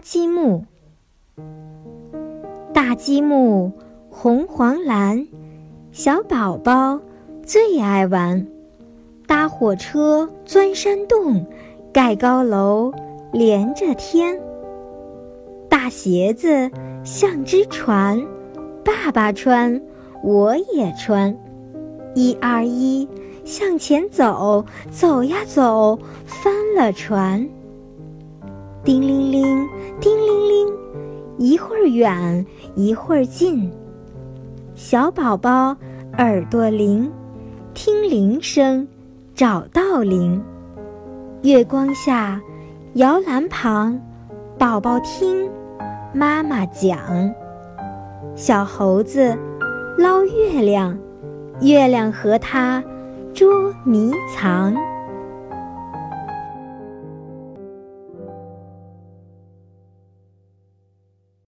积木。大积木红黄蓝，小宝宝最爱玩。搭火车钻山洞，盖高楼连着天。大鞋子像只船，爸爸穿，我也穿。一二一，向前走，走呀走，翻了船。叮铃铃，会儿远，一会儿近。小宝宝耳朵灵，听铃声。找到铃，月光下，摇篮旁，宝宝听妈妈讲。小猴子捞月亮，月亮和它捉迷藏。